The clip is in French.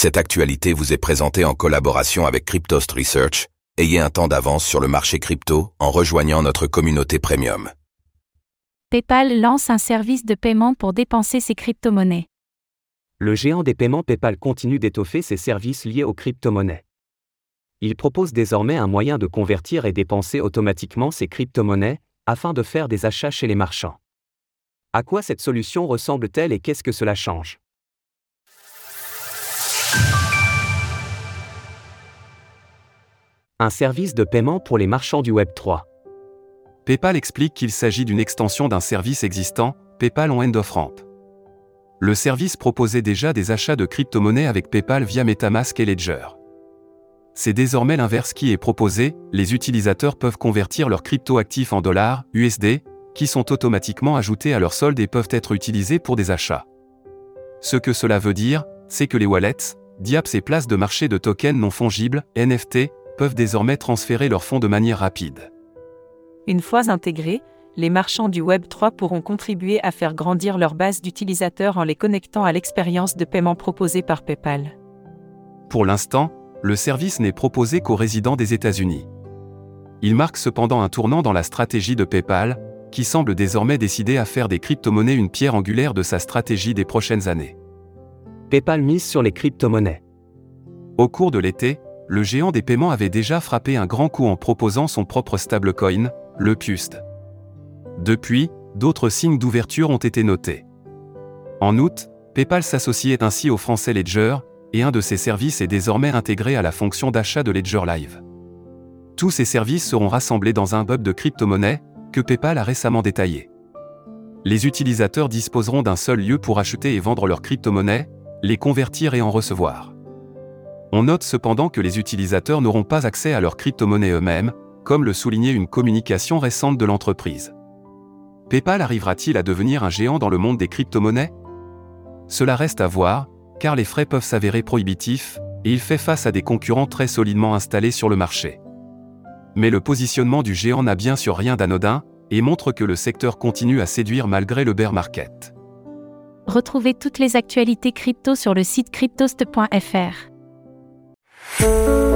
Cette actualité vous est présentée en collaboration avec Cryptost Research. Ayez un temps d'avance sur le marché crypto en rejoignant notre communauté premium. PayPal lance un service de paiement pour dépenser ses crypto-monnaies. Le géant des paiements PayPal continue d'étoffer ses services liés aux crypto-monnaies. Il propose désormais un moyen de convertir et dépenser automatiquement ses crypto-monnaies afin de faire des achats chez les marchands. À quoi cette solution ressemble-t-elle et qu'est-ce que cela change? Un service de paiement pour les marchands du Web 3. PayPal explique qu'il s'agit d'une extension d'un service existant, PayPal en End of. Le service proposait déjà des achats de crypto-monnaies avec PayPal via MetaMask et Ledger. C'est désormais l'inverse qui est proposé, les utilisateurs peuvent convertir leurs crypto-actifs en dollars, USD, qui sont automatiquement ajoutés à leur solde et peuvent être utilisés pour des achats. Ce que cela veut dire, c'est que les wallets, DIAPS et places de marché de tokens non fongibles, NFT, peuvent désormais transférer leurs fonds de manière rapide. Une fois intégrés, les marchands du Web 3 pourront contribuer à faire grandir leur base d'utilisateurs en les connectant à l'expérience de paiement proposée par PayPal. Pour l'instant, le service n'est proposé qu'aux résidents des États-Unis. Il marque cependant un tournant dans la stratégie de PayPal, qui semble désormais décider à faire des crypto-monnaies une pierre angulaire de sa stratégie des prochaines années. PayPal mise sur les crypto-monnaies. Au cours de l'été, le géant des paiements avait déjà frappé un grand coup en proposant son propre stablecoin, le PUST. Depuis, d'autres signes d'ouverture ont été notés. En août, PayPal s'associait ainsi au français Ledger, et un de ses services est désormais intégré à la fonction d'achat de Ledger Live. Tous ces services seront rassemblés dans un hub de crypto-monnaies, que PayPal a récemment détaillé. Les utilisateurs disposeront d'un seul lieu pour acheter et vendre leurs crypto-monnaies, les convertir et en recevoir. On note cependant que les utilisateurs n'auront pas accès à leurs crypto-monnaies eux-mêmes, comme le soulignait une communication récente de l'entreprise. PayPal arrivera-t-il à devenir un géant dans le monde des crypto-monnaies? Cela reste à voir, car les frais peuvent s'avérer prohibitifs, et il fait face à des concurrents très solidement installés sur le marché. Mais le positionnement du géant n'a bien sûr rien d'anodin, et montre que le secteur continue à séduire malgré le bear market. Retrouvez toutes les actualités crypto sur le site cryptost.fr. Música